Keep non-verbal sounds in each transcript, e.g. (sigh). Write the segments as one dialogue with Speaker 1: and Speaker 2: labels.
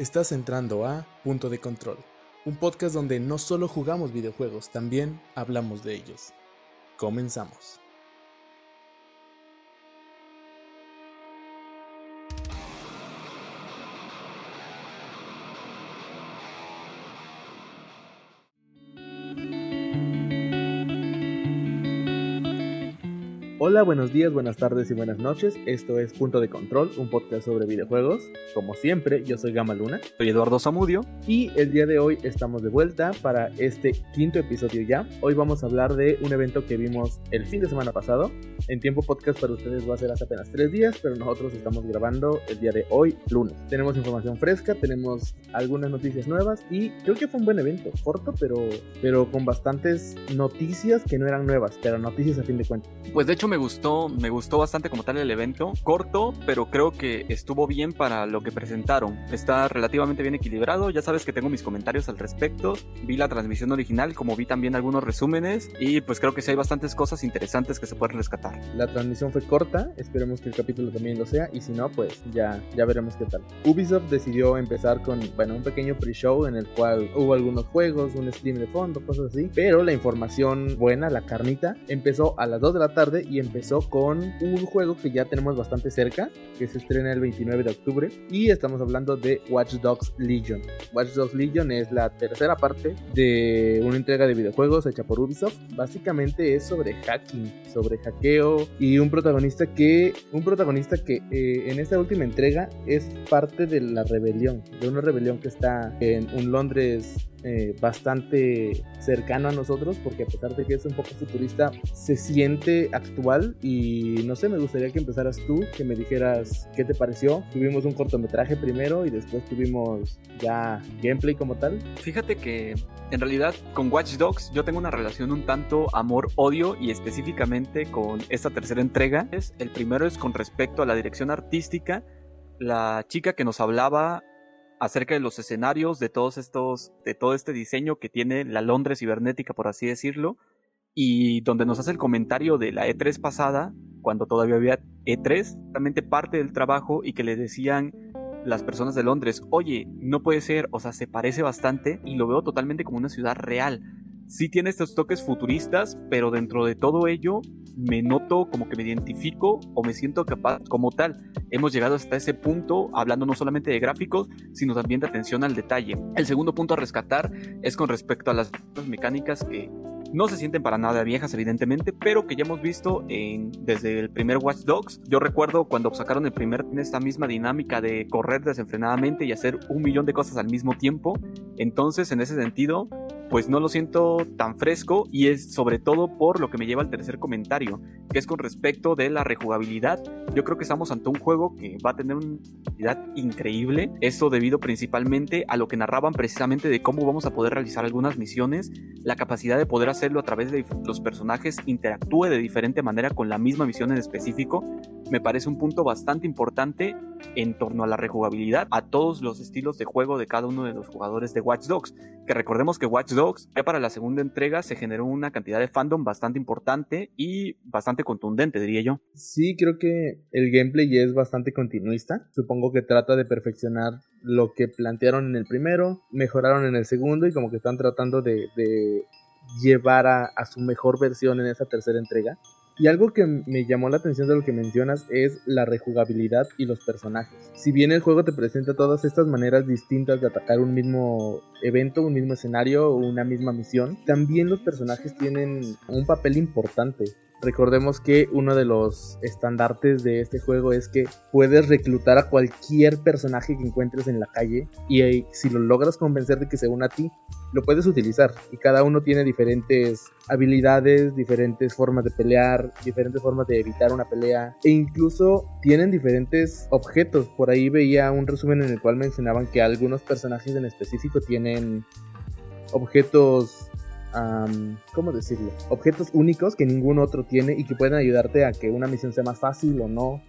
Speaker 1: Estás entrando a Punto de Control, un podcast donde no solo jugamos videojuegos, también hablamos de ellos. Comenzamos. Hola, buenos días, buenas tardes y buenas noches. Esto es Punto de Control, un podcast sobre videojuegos. Como siempre, yo soy Gama Luna.
Speaker 2: Soy Eduardo Zamudio.
Speaker 1: Y el día de hoy estamos de vuelta para este quinto episodio ya. Hoy vamos a hablar de un evento que vimos el fin de semana pasado. En tiempo podcast para ustedes va a ser hace apenas tres días, pero nosotros estamos grabando el día de hoy, lunes. Tenemos información fresca, tenemos algunas noticias nuevas y creo que fue un buen evento. Corto, pero, pero con bastantes noticias que no eran nuevas, pero noticias a fin de cuentas.
Speaker 2: Pues de hecho me gustó, me gustó bastante como tal el evento. Corto, pero creo que estuvo bien para lo que presentaron. Está relativamente bien equilibrado. Ya sabes que tengo mis comentarios al respecto. Vi la transmisión original, como vi también algunos resúmenes. Y pues creo que sí hay bastantes cosas interesantes que se pueden rescatar.
Speaker 1: La transmisión fue corta. Esperemos que el capítulo también lo sea. Y si no, pues ya, ya veremos qué tal. Ubisoft decidió empezar con, bueno, un pequeño pre-show en el cual hubo algunos juegos, un stream de fondo, cosas así. Pero la información buena, la carnita, empezó a las 2 de la tarde y empezó con un juego que ya tenemos bastante cerca, que se estrena el 29 de octubre, y estamos hablando de Watch Dogs Legion. Watch Dogs Legion es la tercera parte de una entrega de videojuegos hecha por Ubisoft. Básicamente es sobre hacking, sobre hackeo y un protagonista que un protagonista que eh, en esta última entrega es parte de la rebelión, de una rebelión que está en un Londres eh, bastante cercano a nosotros porque a pesar de que es un poco futurista se siente actual. Y no sé me gustaría que empezaras tú que me dijeras qué te pareció. Tuvimos un cortometraje primero y después tuvimos ya gameplay como tal.
Speaker 2: Fíjate que en realidad con Watch Dogs yo tengo una relación un tanto amor-odio y específicamente con esta tercera entrega. El primero es con respecto a la dirección artística. La chica que nos hablaba acerca de los escenarios, de todos estos, de todo este diseño que tiene la Londres cibernética, por así decirlo, y donde nos hace el comentario de la E3 pasada, cuando todavía había E3, realmente parte del trabajo y que le decían las personas de Londres, oye, no puede ser, o sea, se parece bastante y lo veo totalmente como una ciudad real. Sí tiene estos toques futuristas, pero dentro de todo ello me noto como que me identifico o me siento capaz como tal. Hemos llegado hasta ese punto hablando no solamente de gráficos, sino también de atención al detalle. El segundo punto a rescatar es con respecto a las mecánicas que no se sienten para nada viejas, evidentemente, pero que ya hemos visto en, desde el primer Watch Dogs. Yo recuerdo cuando sacaron el primer, esta misma dinámica de correr desenfrenadamente y hacer un millón de cosas al mismo tiempo. Entonces, en ese sentido, pues no lo siento tan fresco y es sobre todo por lo que me lleva al tercer comentario, que es con respecto de la rejugabilidad. Yo creo que estamos ante un juego que va a tener una calidad increíble, esto debido principalmente a lo que narraban precisamente de cómo vamos a poder realizar algunas misiones, la capacidad de poder hacerlo a través de los personajes interactúe de diferente manera con la misma misión en específico, me parece un punto bastante importante en torno a la rejugabilidad a todos los estilos de juego de cada uno de los jugadores de Watch Dogs, que recordemos que Watch Dogs ya para la segunda entrega se generó una cantidad de fandom bastante importante y bastante contundente, diría yo.
Speaker 1: Sí, creo que el gameplay es bastante continuista, supongo que trata de perfeccionar lo que plantearon en el primero, mejoraron en el segundo y como que están tratando de, llevar a su mejor versión en esa tercera entrega. Y algo que me llamó la atención de lo que mencionas es la rejugabilidad y los personajes. Si bien el juego te presenta todas estas maneras distintas de atacar un mismo evento, un mismo escenario o una misma misión, también los personajes tienen un papel importante. Recordemos que uno de los estandartes de este juego es que puedes reclutar a cualquier personaje que encuentres en la calle y si lo logras convencer de que se una a ti, lo puedes utilizar. Y cada uno tiene diferentes habilidades, diferentes formas de pelear, diferentes formas de evitar una pelea e incluso tienen diferentes objetos. Por ahí veía un resumen en el cual mencionaban que algunos personajes en específico tienen objetos ¿cómo decirlo? Objetos únicos que ningún otro tiene y que pueden ayudarte a que una misión sea más fácil o no.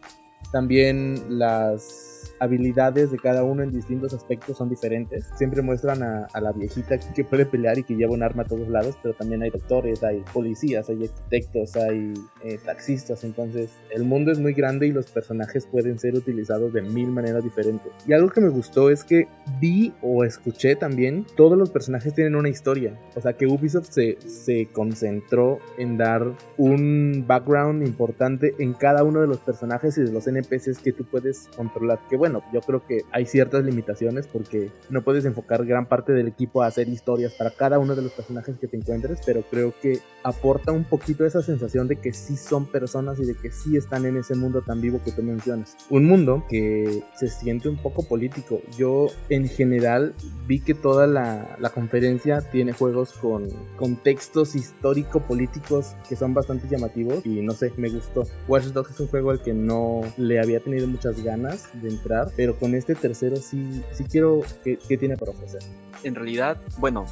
Speaker 1: También las habilidades de cada uno en distintos aspectos son diferentes. Siempre muestran a, la viejita que puede pelear y que lleva un arma a todos lados, pero también hay doctores, hay policías, hay arquitectos, hay eh, taxistas. Entonces, el mundo es muy grande y los personajes pueden ser utilizados de mil maneras diferentes. Y algo que me gustó es que vi o escuché también, todos los personajes tienen una historia. O sea, que Ubisoft se, se concentró en dar un background importante en cada uno de los personajes y de los NPCs que tú puedes controlar. Que bueno, yo creo que hay ciertas limitaciones porque no puedes enfocar gran parte del equipo a hacer historias para cada uno de los personajes que te encuentres, pero creo que aporta un poquito esa sensación de que sí son personas y de que sí están en ese mundo tan vivo que tú mencionas. Un mundo que se siente un poco político. Yo en general vi que toda la, la conferencia tiene juegos con contextos histórico-políticos que son bastante llamativos y no sé, me gustó. Watch Dogs es un juego al que no le había tenido muchas ganas de entrar, pero con este tercero sí, sí quiero que, que tiene para ofrecer.
Speaker 2: En realidad, bueno,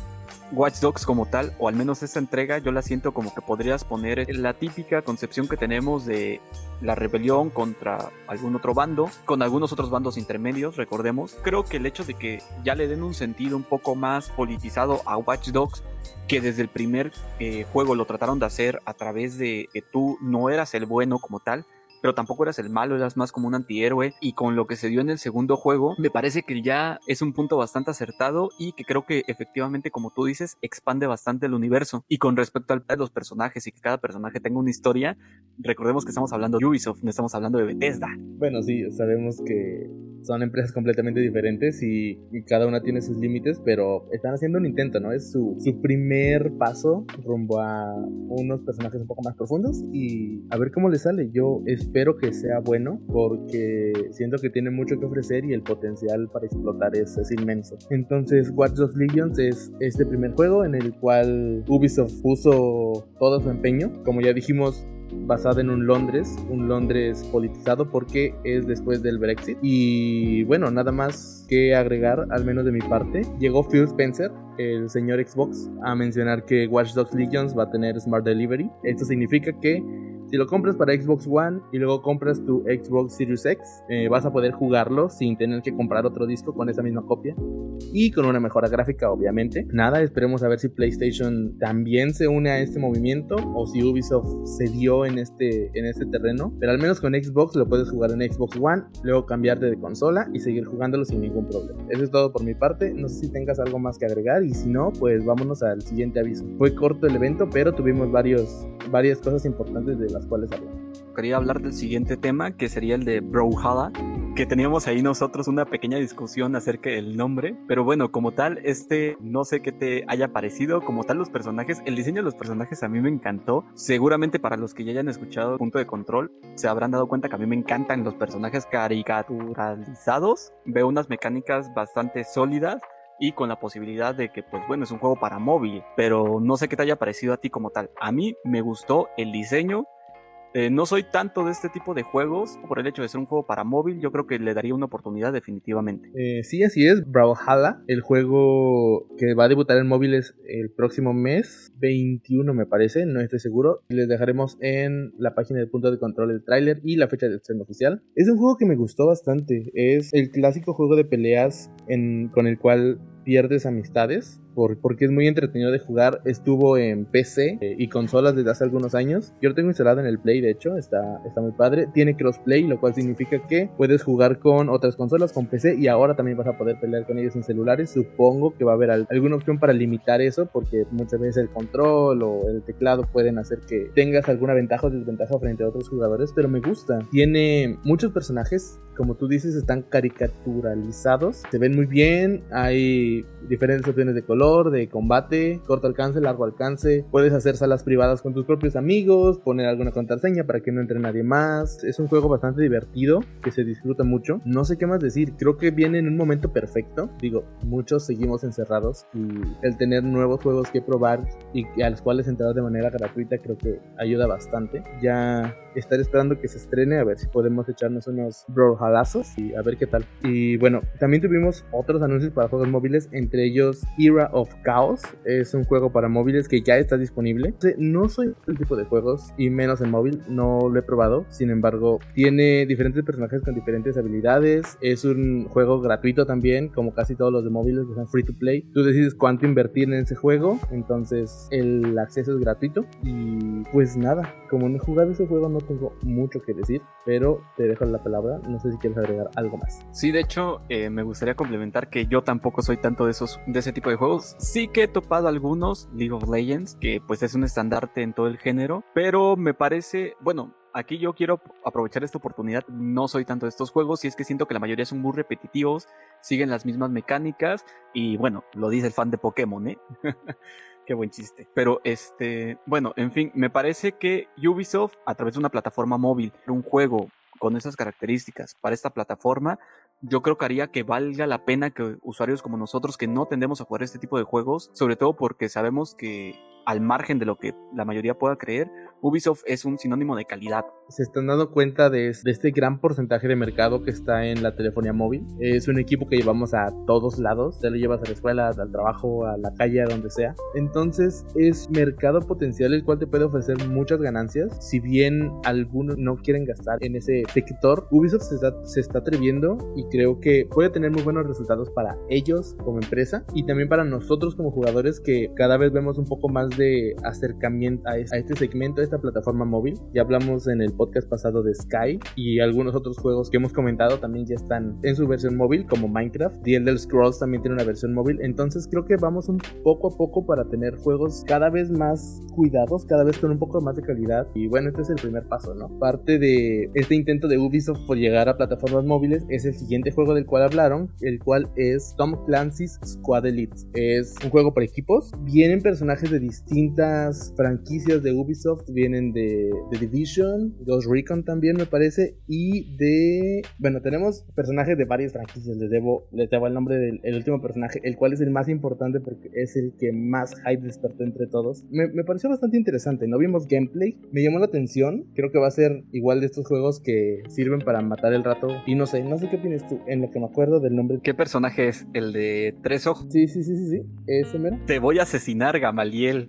Speaker 2: Watch Dogs como tal, o al menos esta entrega, yo la siento como que podrías poner la típica concepción que tenemos de la rebelión contra algún otro bando, con algunos otros bandos intermedios, recordemos. Creo que el hecho de que ya le den un sentido un poco más politizado a Watch Dogs, que desde el primer eh, juego lo trataron de hacer a través de que tú no eras el bueno como tal, pero tampoco eras el malo, eras más como un antihéroe. Y con lo que se dio en el segundo juego, me parece que ya es un punto bastante acertado y que creo que efectivamente, como tú dices, expande bastante el universo. Y con respecto al de los personajes y que cada personaje tenga una historia, recordemos que estamos hablando de Ubisoft, no estamos hablando de Bethesda.
Speaker 1: Bueno, sí, sabemos que son empresas completamente diferentes y, cada una tiene sus límites, pero están haciendo un intento, ¿no? Es su, su primer paso rumbo a unos personajes un poco más profundos y a ver cómo les sale. Yo es espero que sea bueno porque siento que tiene mucho que ofrecer y el potencial para explotar es, inmenso. Entonces, Watch Dogs Legions es este primer juego en el cual Ubisoft puso todo su empeño. Como ya dijimos, basada en un Londres, un Londres politizado porque es después del Brexit. Y bueno, nada más que agregar, al menos de mi parte. Llegó Phil Spencer, el señor Xbox, a mencionar que Watch Dogs Legions va a tener Smart Delivery. Esto significa que si lo compras para Xbox One y luego compras tu Xbox Series X, eh, vas a poder jugarlo sin tener que comprar otro disco con esa misma copia y con una mejora gráfica, obviamente. Nada, esperemos a ver si PlayStation también se une a este movimiento o si Ubisoft se dio en este, en este terreno. Pero al menos con Xbox lo puedes jugar en Xbox One, luego cambiarte de consola y seguir jugándolo sin ningún problema. Eso es todo por mi parte. No sé si tengas algo más que agregar y si no, pues vámonos al siguiente aviso. Fue corto el evento, pero tuvimos varios, varias cosas importantes de la cuales
Speaker 2: Quería hablar del siguiente tema, que sería el de Brawlhalla, que teníamos ahí nosotros una pequeña discusión acerca del nombre, pero bueno, como tal, este no sé qué te haya parecido, como tal los personajes, el diseño de los personajes a mí me encantó, seguramente para los que ya hayan escuchado Punto de Control, se habrán dado cuenta que a mí me encantan los personajes caricaturalizados, veo unas mecánicas bastante sólidas, y con la posibilidad de que, pues bueno, es un juego para móvil, pero no sé qué te haya parecido a ti como tal. A mí me gustó el diseño, eh, no soy tanto de este tipo de juegos por el hecho de ser un juego para móvil. Yo creo que le daría una oportunidad definitivamente.
Speaker 1: Eh, sí, así es. Brawlhalla, el juego que va a debutar en móviles el próximo mes, 21 me parece, no estoy seguro. Les dejaremos en la página de punto de control el tráiler y la fecha de estreno oficial. Es un juego que me gustó bastante. Es el clásico juego de peleas con el cual pierdes amistades porque es muy entretenido de jugar. Estuvo en PC eh, y consolas desde hace algunos años. Yo lo tengo instalado en el Play, de hecho, está, está muy padre. Tiene crossplay, lo cual significa que puedes jugar con otras consolas, con PC y ahora también vas a poder pelear con ellos en celulares. Supongo que va a haber alguna opción para limitar eso porque muchas veces el control o el teclado pueden hacer que tengas alguna ventaja o desventaja frente a otros jugadores, pero me gusta. Tiene muchos personajes, como tú dices, están caricaturalizados, se ven muy bien, hay diferentes opciones de color de combate, corto alcance, largo alcance. Puedes hacer salas privadas con tus propios amigos, poner alguna contraseña para que no entre nadie más. Es un juego bastante divertido que se disfruta mucho. No sé qué más decir, creo que viene en un momento perfecto. Digo, muchos seguimos encerrados y el tener nuevos juegos que probar y a los cuales entrar de manera gratuita creo que ayuda bastante. Ya estar esperando que se estrene a ver si podemos echarnos unos brawlhalazos y a ver qué tal. Y bueno, también tuvimos otros anuncios para juegos móviles, entre ellos Era of Chaos, es un juego para móviles que ya está disponible. No soy el tipo de juegos y menos en móvil, no lo he probado, sin embargo, tiene diferentes personajes con diferentes habilidades, es un juego gratuito también, como casi todos los de móviles que son free to play. Tú decides cuánto invertir en ese juego, entonces el acceso es gratuito y pues nada, como no he jugado ese juego no tengo mucho que decir, pero te dejo la palabra, no sé si quieres agregar algo más.
Speaker 2: Sí, de hecho, eh, me gustaría complementar que yo tampoco soy tanto de esos de ese tipo de juegos. Sí que he topado algunos League of Legends, que pues es un estandarte en todo el género, pero me parece, bueno, aquí yo quiero aprovechar esta oportunidad. No soy tanto de estos juegos y es que siento que la mayoría son muy repetitivos, siguen las mismas mecánicas y bueno, lo dice el fan de Pokémon, ¿eh? (laughs) Qué buen chiste. Pero este, bueno, en fin, me parece que Ubisoft a través de una plataforma móvil, un juego con esas características para esta plataforma, yo creo que haría que valga la pena que usuarios como nosotros que no tendemos a jugar este tipo de juegos, sobre todo porque sabemos que al margen de lo que la mayoría pueda creer, Ubisoft es un sinónimo de calidad.
Speaker 1: Se están dando cuenta de, este gran porcentaje de mercado que está en la telefonía móvil. Es un equipo que llevamos a todos lados. Te lo llevas a la escuela, al trabajo, a la calle, a donde sea. Entonces es mercado potencial el cual te puede ofrecer muchas ganancias. Si bien algunos no quieren gastar en ese sector, Ubisoft se está, se está atreviendo y creo que puede tener muy buenos resultados para ellos como empresa y también para nosotros como jugadores que cada vez vemos un poco más de acercamiento a este segmento, esta plataforma móvil. Ya hablamos en el podcast pasado de Sky y algunos otros juegos que hemos comentado también ya están en su versión móvil, como Minecraft. The Elder Scrolls también tiene una versión móvil. Entonces creo que vamos un poco a poco para tener juegos cada vez más cuidados, cada vez con un poco más de calidad. Y bueno, este es el primer paso, ¿no? Parte de este intento de Ubisoft por llegar a plataformas móviles es el siguiente juego del cual hablaron, el cual es Tom Clancy's Squad Elite. Es un juego por equipos. Vienen personajes de distintas franquicias de Ubisoft vienen de, Division, Ghost Recon también me parece, y de... Bueno, tenemos personajes de varias franquicias, les debo, les debo el nombre del último personaje, el cual es el más importante porque es el que más hype despertó entre todos. Me, me pareció bastante interesante, no vimos gameplay, me llamó la atención, creo que va a ser igual de estos juegos que sirven para matar el rato, y no sé, no sé qué opinas tú, en lo que me acuerdo del nombre.
Speaker 2: ¿Qué personaje es? ¿El de tres ojos?
Speaker 1: Sí, sí, sí, sí, sí, ese mero.
Speaker 2: Te voy a asesinar, Gamaliel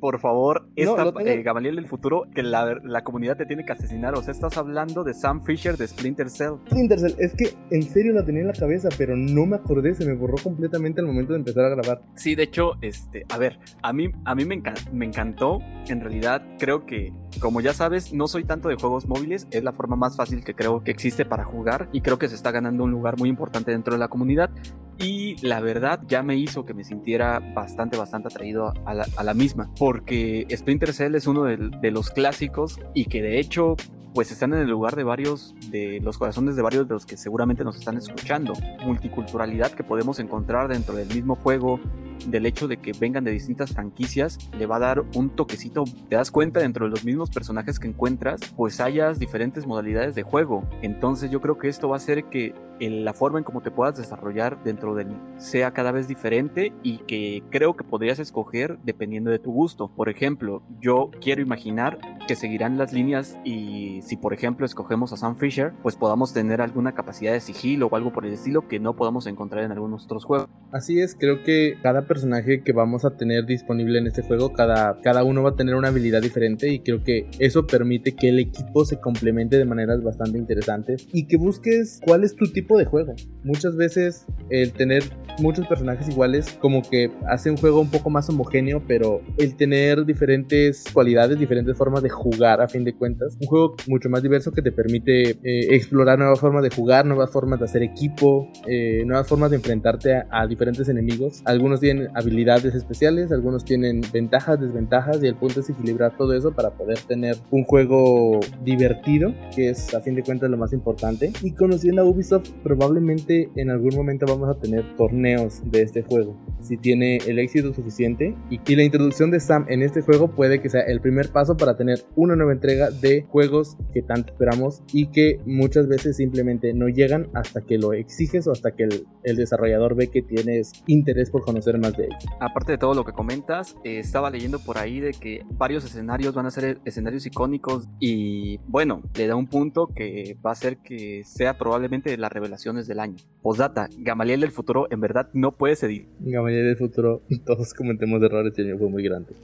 Speaker 2: por favor, esta, eh, Gamaliel del futuro, que la, la, comunidad te tiene que asesinar. O sea, estás hablando de Sam Fisher de Splinter Cell.
Speaker 1: Splinter Cell, es que en serio la tenía en la cabeza, pero no me acordé, se me borró completamente al momento de empezar a grabar.
Speaker 2: Sí, de hecho, este, a ver, a mí, a mí me, me encantó. En realidad, creo que, como ya sabes, no soy tanto de juegos móviles, es la forma más fácil que creo que existe para jugar y creo que se está ganando un lugar muy importante dentro de la comunidad. Y la verdad ya me hizo que me sintiera bastante, bastante atraído a la, a la misma porque Splinter Cell es uno de, los clásicos y que de hecho pues están en el lugar de varios de los corazones de varios de los que seguramente nos están escuchando. Multiculturalidad que podemos encontrar dentro del mismo juego, del hecho de que vengan de distintas franquicias, le va a dar un toquecito. Te das cuenta dentro de los mismos personajes que encuentras, pues hayas diferentes modalidades de juego. Entonces yo creo que esto va a hacer que la forma en cómo te puedas desarrollar dentro del sea cada vez diferente y que creo que podrías escoger dependiendo de tu gusto. Por ejemplo, yo quiero imaginar que seguirán las líneas y si por ejemplo escogemos a Sam Fisher, pues podamos tener alguna capacidad de sigilo o algo por el estilo que no podamos encontrar en algunos otros juegos.
Speaker 1: Así es, creo que cada personaje que vamos a tener disponible en este juego, cada, cada uno va a tener una habilidad diferente y creo que eso permite que el equipo se complemente de maneras bastante interesantes y que busques cuál es tu tipo de juego. Muchas veces el tener muchos personajes iguales como que hace un juego un poco más homogéneo, pero el tener diferentes cualidades, diferentes formas de jugar a fin de cuentas, un juego mucho más diverso que te permite eh, explorar nuevas formas de jugar, nuevas formas de hacer equipo, eh, nuevas formas de enfrentarte a, diferentes enemigos. Algunos tienen habilidades especiales, algunos tienen ventajas, desventajas y el punto es equilibrar todo eso para poder tener un juego divertido, que es a fin de cuentas lo más importante. Y conociendo a Ubisoft probablemente en algún momento vamos a tener torneos de este juego. Si tiene el éxito suficiente y, la introducción de Sam en este juego puede que sea el primer paso para tener una nueva entrega de juegos que tanto esperamos y que muchas veces simplemente no llegan hasta que lo exiges o hasta que el, desarrollador ve que tienes interés por conocer más de ello.
Speaker 2: Aparte de todo lo que comentas, eh, estaba leyendo por ahí de que varios escenarios van a ser escenarios icónicos y bueno, le da un punto que va a ser que sea probablemente de las revelaciones del año. Postdata, Gamaliel del futuro en verdad no puede ceder.
Speaker 1: Gamaliel del futuro, (laughs) todos cometemos errores y el fue muy grande.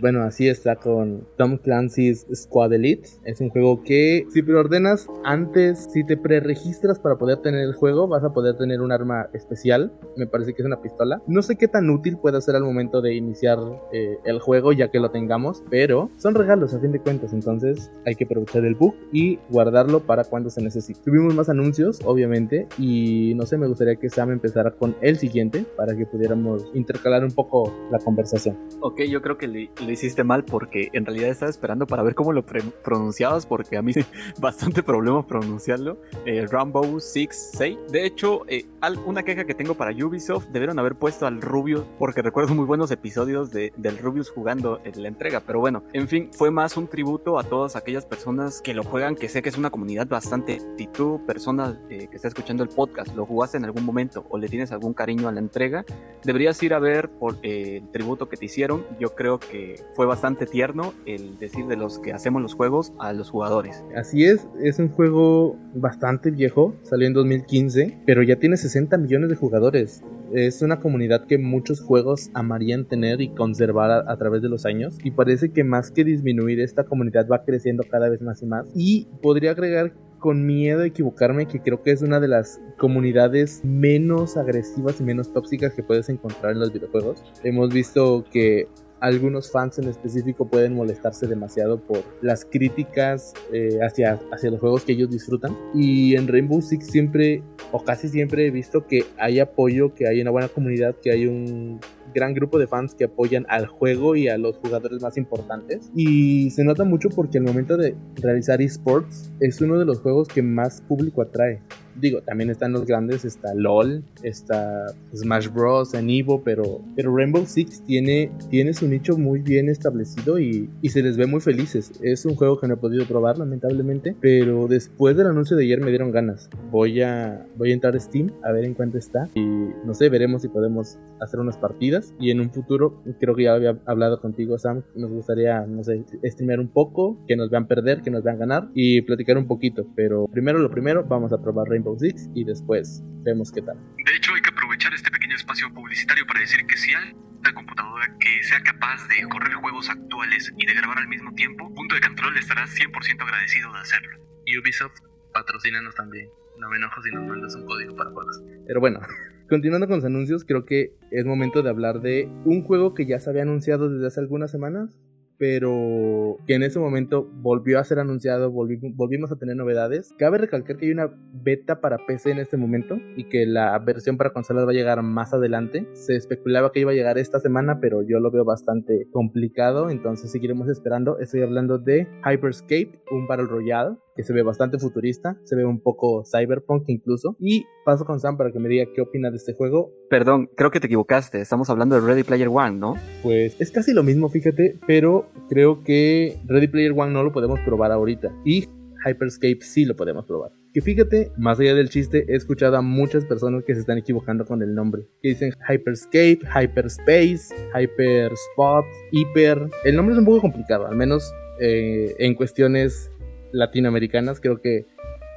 Speaker 1: Bueno, así está con Tom Clancy's Squad Elite. Es un juego que si preordenas antes, si te preregistras para poder tener el juego, vas a poder tener un arma especial. Me parece que es una pistola. No sé qué tan útil puede ser al momento de iniciar eh, el juego ya que lo tengamos, pero son regalos a fin de cuentas. Entonces hay que aprovechar el bug y guardarlo para cuando se necesite. Tuvimos más anuncios, obviamente, y no sé, me gustaría que Sam empezara con el siguiente para que pudiéramos intercalar un poco la conversación.
Speaker 2: Ok, yo creo que le hiciste mal porque en realidad estaba esperando para ver cómo lo pronunciabas porque a mí (laughs) bastante problema pronunciarlo. Eh, Rambo 6 De hecho, eh, una queja que tengo para Ubisoft, debieron haber puesto al Rubius porque recuerdo muy buenos episodios de, del Rubius jugando en la entrega. Pero bueno, en fin, fue más un tributo a todas aquellas personas que lo juegan, que sé que es una comunidad bastante. Si tú, persona eh, que está escuchando el podcast, lo jugaste en algún momento o le tienes algún cariño a la entrega, deberías ir a ver por el tributo que te hicieron. Yo creo que fue bastante tierno el decir de los que hacemos los juegos a los jugadores.
Speaker 1: Así es, es un juego bastante viejo, salió en 2015, pero ya tiene 60 millones de jugadores. Es una comunidad que muchos juegos amarían tener y conservar a, a través de los años. Y parece que más que disminuir, esta comunidad va creciendo cada vez más y más. Y podría agregar con miedo a equivocarme que creo que es una de las comunidades menos agresivas y menos tóxicas que puedes encontrar en los videojuegos. Hemos visto que algunos fans en específico pueden molestarse demasiado por las críticas eh, hacia, hacia los juegos que ellos disfrutan. Y en Rainbow Six siempre, o casi siempre, he visto que hay apoyo, que hay una buena comunidad, que hay un gran grupo de fans que apoyan al juego y a los jugadores más importantes. Y se nota mucho porque al momento de realizar esports es uno de los juegos que más público atrae digo, también están los grandes, está LOL, está Smash Bros. en Evo, pero, pero Rainbow Six tiene, tiene su nicho muy bien establecido y, y, se les ve muy felices. Es un juego que no he podido probar, lamentablemente, pero después del anuncio de ayer me dieron ganas. Voy a, voy a entrar a Steam a ver en cuánto está y no sé, veremos si podemos hacer unas partidas y en un futuro, creo que ya había hablado contigo, Sam, nos gustaría, no sé, streamear un poco, que nos vean perder, que nos vean ganar y platicar un poquito, pero primero lo primero, vamos a probar Rainbow Six y después vemos qué tal.
Speaker 3: De hecho, hay que aprovechar este pequeño espacio publicitario para decir que si hay una computadora que sea capaz de correr juegos actuales y de grabar al mismo tiempo, Punto de Control estará 100% agradecido de hacerlo.
Speaker 1: Y Ubisoft, patrocínanos también. No me enojo si nos mandas un código para juegos. Pero bueno, continuando con los anuncios, creo que es momento de hablar de un juego que ya se había anunciado desde hace algunas semanas, pero que en ese momento volvió a ser anunciado, volvimos a tener novedades. Cabe recalcar que hay una beta para PC en este momento y que la versión para consolas va a llegar más adelante. Se especulaba que iba a llegar esta semana, pero yo lo veo bastante complicado, entonces seguiremos esperando. Estoy hablando de Hyperscape, un Battle Royale que se ve bastante futurista, se ve un poco cyberpunk incluso. Y paso con Sam para que me diga qué opina de este juego.
Speaker 2: Perdón, creo que te equivocaste, estamos hablando de Ready Player One, ¿no?
Speaker 1: Pues es casi lo mismo, fíjate, pero creo que Ready Player One no lo podemos probar ahorita. Y Hyperscape sí lo podemos probar. Que fíjate, más allá del chiste, he escuchado a muchas personas que se están equivocando con el nombre. Que dicen Hyperscape, Hyperspace, Hyperspot, Hyper. El nombre es un poco complicado, al menos eh, en cuestiones latinoamericanas, creo que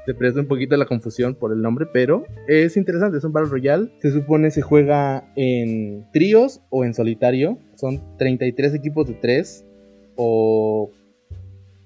Speaker 1: se presta un poquito la confusión por el nombre, pero es interesante, es un Battle Royale. Se supone se juega en tríos o en solitario. Son 33 equipos de 3 o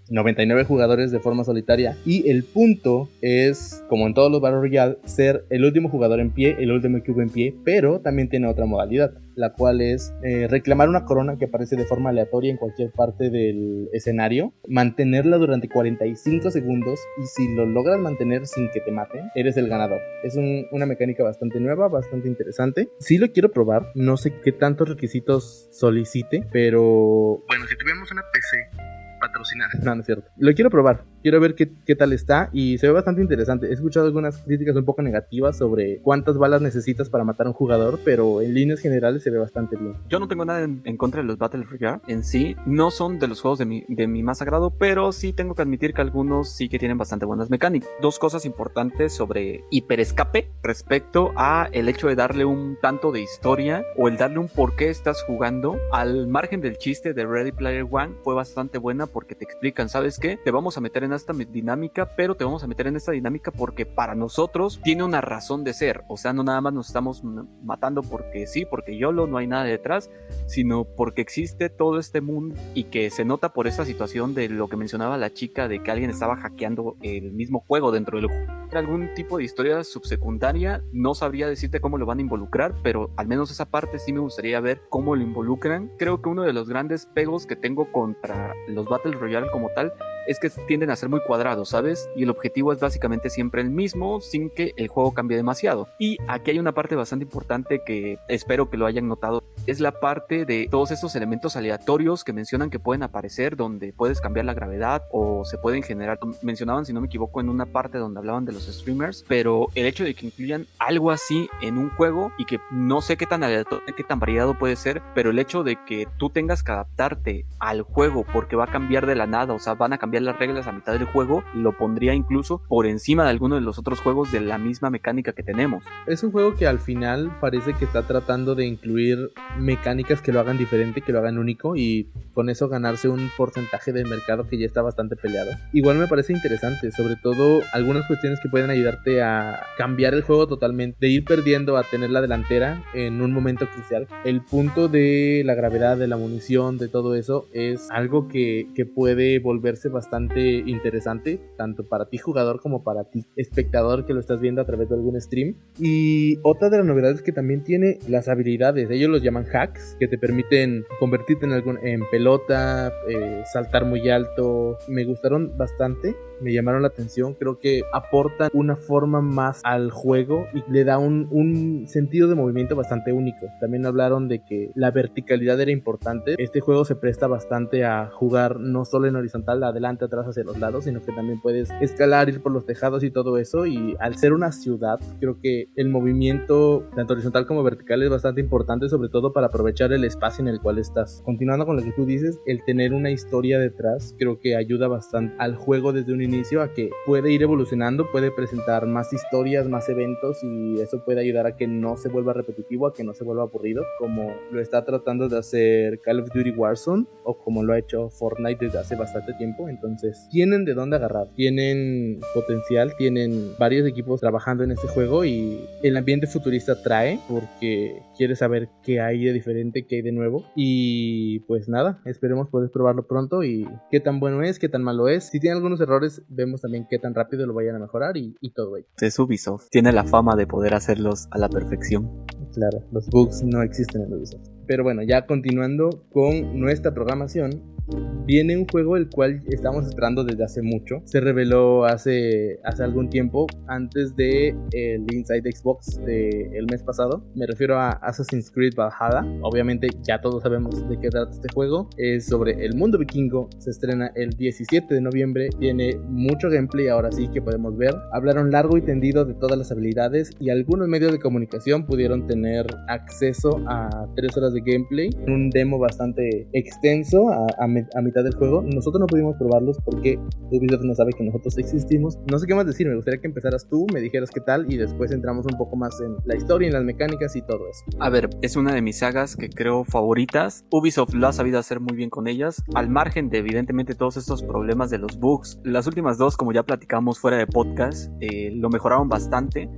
Speaker 1: 99 jugadores de forma solitaria. Y el punto es, como en todos los Battle Royale, ser el último jugador en pie, el último equipo en pie, pero también tiene otra modalidad, la cual es eh, reclamar una corona que aparece de forma aleatoria en cualquier parte del escenario, mantenerla durante 45 segundos y si lo logras mantener sin que te maten, eres el ganador. Es una mecánica bastante nueva, bastante interesante. Si lo quiero probar, no sé qué tantos requisitos solicite, pero...
Speaker 3: Bueno, si tuviéramos una PC patrocinar.
Speaker 1: No, no es cierto. Lo quiero probar. Quiero ver qué, qué, tal está y se ve bastante interesante. He escuchado algunas críticas un poco negativas sobre cuántas balas necesitas para matar a un jugador, pero en líneas generales se ve bastante bien.
Speaker 2: Yo no tengo nada en, contra de los Battle Royale en sí, no son de los juegos de mi, de mi más agrado, pero sí tengo que admitir que algunos sí que tienen bastante buenas mecánicas. Dos cosas importantes sobre hiperescape respecto a el hecho de darle un tanto de historia o el darle un por qué estás jugando al margen del chiste de Ready Player One fue bastante buena porque te explican, ¿sabes qué? Te vamos a meter en esta dinámica, pero te vamos a meter en esta dinámica porque para nosotros tiene una razón de ser. O sea, no nada más nos estamos matando porque sí, porque YOLO, no hay nada detrás, sino porque existe todo este mundo y que se nota por esta situación de lo que mencionaba la chica de que alguien estaba hackeando el mismo juego dentro del juego. Algún tipo de historia subsecundaria, no sabría decirte cómo lo van a involucrar, pero al menos esa parte sí me gustaría ver cómo lo involucran. Creo que uno de los grandes pegos que tengo contra los Battle Royale como tal es que tienden a ser muy cuadrados, ¿sabes? Y el objetivo es básicamente siempre el mismo, sin que el juego cambie demasiado. Y aquí hay una parte bastante importante que espero que lo hayan notado. Es la parte de todos estos elementos aleatorios que mencionan que pueden aparecer, donde puedes cambiar la gravedad o se pueden generar. Mencionaban, si no me equivoco, en una parte donde hablaban de los streamers, pero el hecho de que incluyan algo así en un juego y que no sé qué tan aleatorio, qué tan variado puede ser, pero el hecho de que tú tengas que adaptarte al juego porque va a cambiar de la nada, o sea, van a cambiar las reglas a mitad del juego, lo pondría incluso por encima de alguno de los otros juegos de la misma mecánica que tenemos.
Speaker 1: Es un juego que al final parece que está tratando de incluir mecánicas que lo hagan diferente, que lo hagan único y con eso ganarse un porcentaje del mercado que ya está bastante peleado. Igual me parece interesante, sobre todo algunas cuestiones que pueden ayudarte a cambiar el juego totalmente, de ir perdiendo a tener la delantera en un momento crucial. El punto de la gravedad, de la munición, de todo eso es algo que, que puede volverse bastante bastante interesante, tanto para ti jugador como para ti espectador que lo estás viendo a través de algún stream. Y otra de las novedades que también tiene las habilidades, ellos los llaman hacks, que te permiten convertirte en, algún, en pelota, eh, saltar muy alto. Me gustaron bastante me llamaron la atención. Creo que aportan una forma más al juego y le da un, un, sentido de movimiento bastante único. También hablaron de que la verticalidad era importante. Este juego se presta bastante a jugar no solo en horizontal, adelante, atrás, hacia los lados, sino que también puedes escalar, ir por los tejados y todo eso. Y al ser una ciudad, creo que el movimiento, tanto horizontal como vertical, es bastante importante, sobre todo para aprovechar el espacio en el cual estás. Continuando con lo que tú dices, el tener una historia detrás, creo que ayuda bastante al juego desde un inicio a que puede ir evolucionando, puede presentar más historias, más eventos y eso puede ayudar a que no se vuelva repetitivo, a que no se vuelva aburrido, como lo está tratando de hacer Call of Duty Warzone o como lo ha hecho Fortnite desde hace bastante tiempo. Entonces, tienen de dónde agarrar, tienen potencial, tienen varios equipos trabajando en este juego y el ambiente futurista trae porque quiere saber qué hay de diferente, qué hay de nuevo. Y pues nada, esperemos poder probarlo pronto y qué tan bueno es, qué tan malo es. Si tiene algunos errores, vemos también qué tan rápido lo vayan a mejorar y, y todo ello.
Speaker 2: Es Ubisoft, tiene la fama de poder hacerlos a la perfección.
Speaker 1: Claro, los bugs no existen en Ubisoft. Pero bueno, ya continuando con nuestra programación, viene un juego el cual estamos esperando desde hace mucho. Se reveló hace, hace algún tiempo, antes de el Inside Xbox del mes pasado. Me refiero a Assassin's Creed Valhalla. Obviamente ya todos sabemos de qué trata este juego. Es sobre el mundo vikingo. Se estrena el 17 de noviembre. Tiene mucho gameplay ahora sí que podemos ver. Hablaron largo y tendido de todas las habilidades y algunos medios de comunicación pudieron tener acceso a 3 horas gameplay. Un demo bastante extenso a mitad del juego. Nosotros no pudimos probarlos porque Ubisoft no sabe que nosotros existimos. No sé qué más decir, me gustaría que empezaras tú, me dijeras qué tal y después entramos un poco más en la historia, en las mecánicas y todo eso.
Speaker 2: A ver, es una de mis sagas que creo favoritas. Ubisoft lo ha sabido hacer muy bien con ellas, al margen de evidentemente todos estos problemas de los bugs. Las últimas dos, como ya platicamos fuera de podcast, eh, lo mejoraron bastante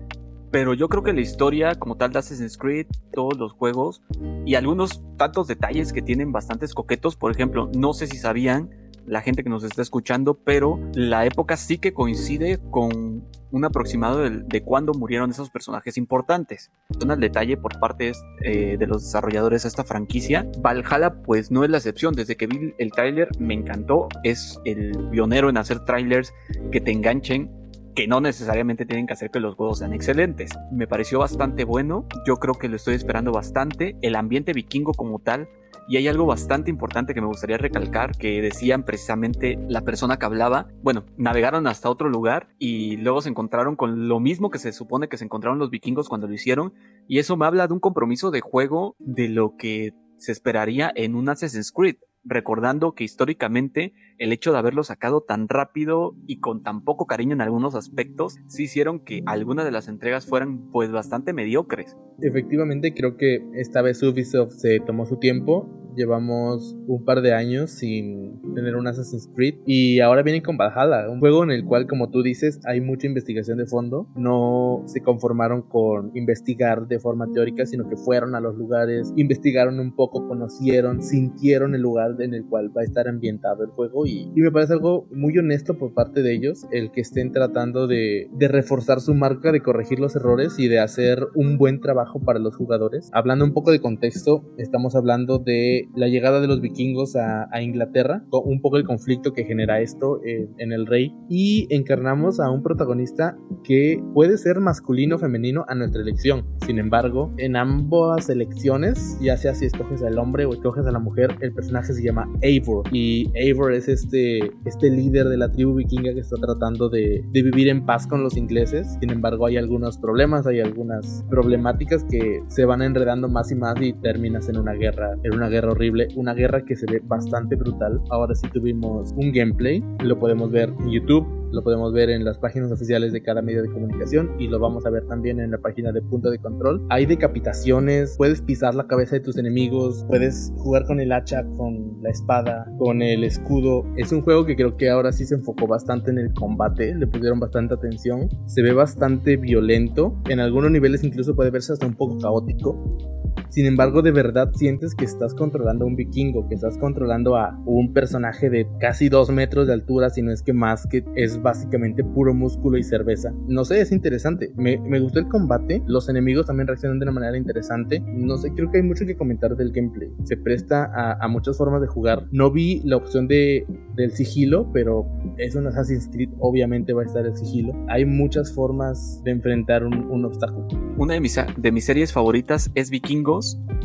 Speaker 2: pero yo creo que la historia como tal de Assassin's Creed, todos los juegos y algunos tantos detalles que tienen bastantes coquetos, por ejemplo, no sé si sabían la gente que nos está escuchando, pero la época sí que coincide con un aproximado de, de cuándo murieron esos personajes importantes. Un detalle por parte eh, de los desarrolladores de esta franquicia. Valhalla pues no es la excepción. Desde que vi el tráiler me encantó. Es el pionero en hacer trailers que te enganchen que no necesariamente tienen que hacer que los juegos sean excelentes. Me pareció bastante bueno, yo creo que lo estoy esperando bastante. El ambiente vikingo como tal Y hay algo bastante importante que me gustaría recalcar, que decían precisamente la persona que hablaba, bueno, navegaron hasta otro lugar y luego se encontraron con lo mismo que se supone que se encontraron los vikingos cuando lo hicieron, y eso me habla de un compromiso de juego de lo que se esperaría en un Assassin's Creed recordando que históricamente el hecho de haberlo sacado tan rápido y con tan poco cariño en algunos aspectos, sí hicieron que algunas de las entregas fueran pues bastante mediocres.
Speaker 1: Efectivamente creo que esta vez Ubisoft se tomó su tiempo llevamos un par de años sin tener un Assassin's Creed y ahora vienen con Valhalla, un juego en el cual como tú dices hay mucha investigación de fondo, no se conformaron con investigar de forma teórica, sino que fueron a los lugares, investigaron un poco, conocieron, sintieron el lugar en el cual va a estar ambientado el juego y, me parece algo muy honesto por parte de ellos el que estén tratando de, de reforzar su marca, de corregir los errores y de hacer un buen trabajo para los jugadores. Hablando un poco de contexto, estamos hablando de la llegada de los vikingos a, Inglaterra, un poco el conflicto que genera esto en el rey, y encarnamos a un protagonista que puede ser masculino o femenino a nuestra elección. Sin embargo, en ambas elecciones, ya sea si escoges al hombre o escoges a la mujer, el personaje se llama Eivor, y Eivor es este, este líder de la tribu vikinga que está tratando de, de vivir en paz con los ingleses. Sin embargo, hay algunos problemas, hay algunas problemáticas que se van enredando más y más y terminas en una guerra, en una guerra horrible, una guerra que se ve bastante brutal. Ahora sí tuvimos un gameplay, lo podemos ver en YouTube, lo podemos ver en las páginas oficiales de cada medio de comunicación y lo vamos a ver también en la página de punto de control. Hay decapitaciones, puedes pisar la cabeza de tus enemigos, puedes jugar con el hacha, con la espada, con el escudo. Es un juego que creo que ahora sí se enfocó bastante en el combate, le pusieron bastante atención. Se ve bastante violento, en algunos niveles incluso puede verse hasta un poco caótico. Sin embargo, de verdad sientes que estás controlando a un vikingo, que estás controlando a un personaje de casi dos metros de altura, si no es que más, que es básicamente puro músculo y cerveza. No sé, es interesante. Me, gustó el combate, los enemigos también reaccionan de una manera interesante. No sé, creo que hay mucho que comentar del gameplay. Se presta a, muchas formas de jugar. No vi la opción de, del sigilo, pero es un Assassin's Creed, obviamente va a estar el sigilo. Hay muchas formas de enfrentar un, obstáculo.
Speaker 2: Una de mis, de mis series favoritas es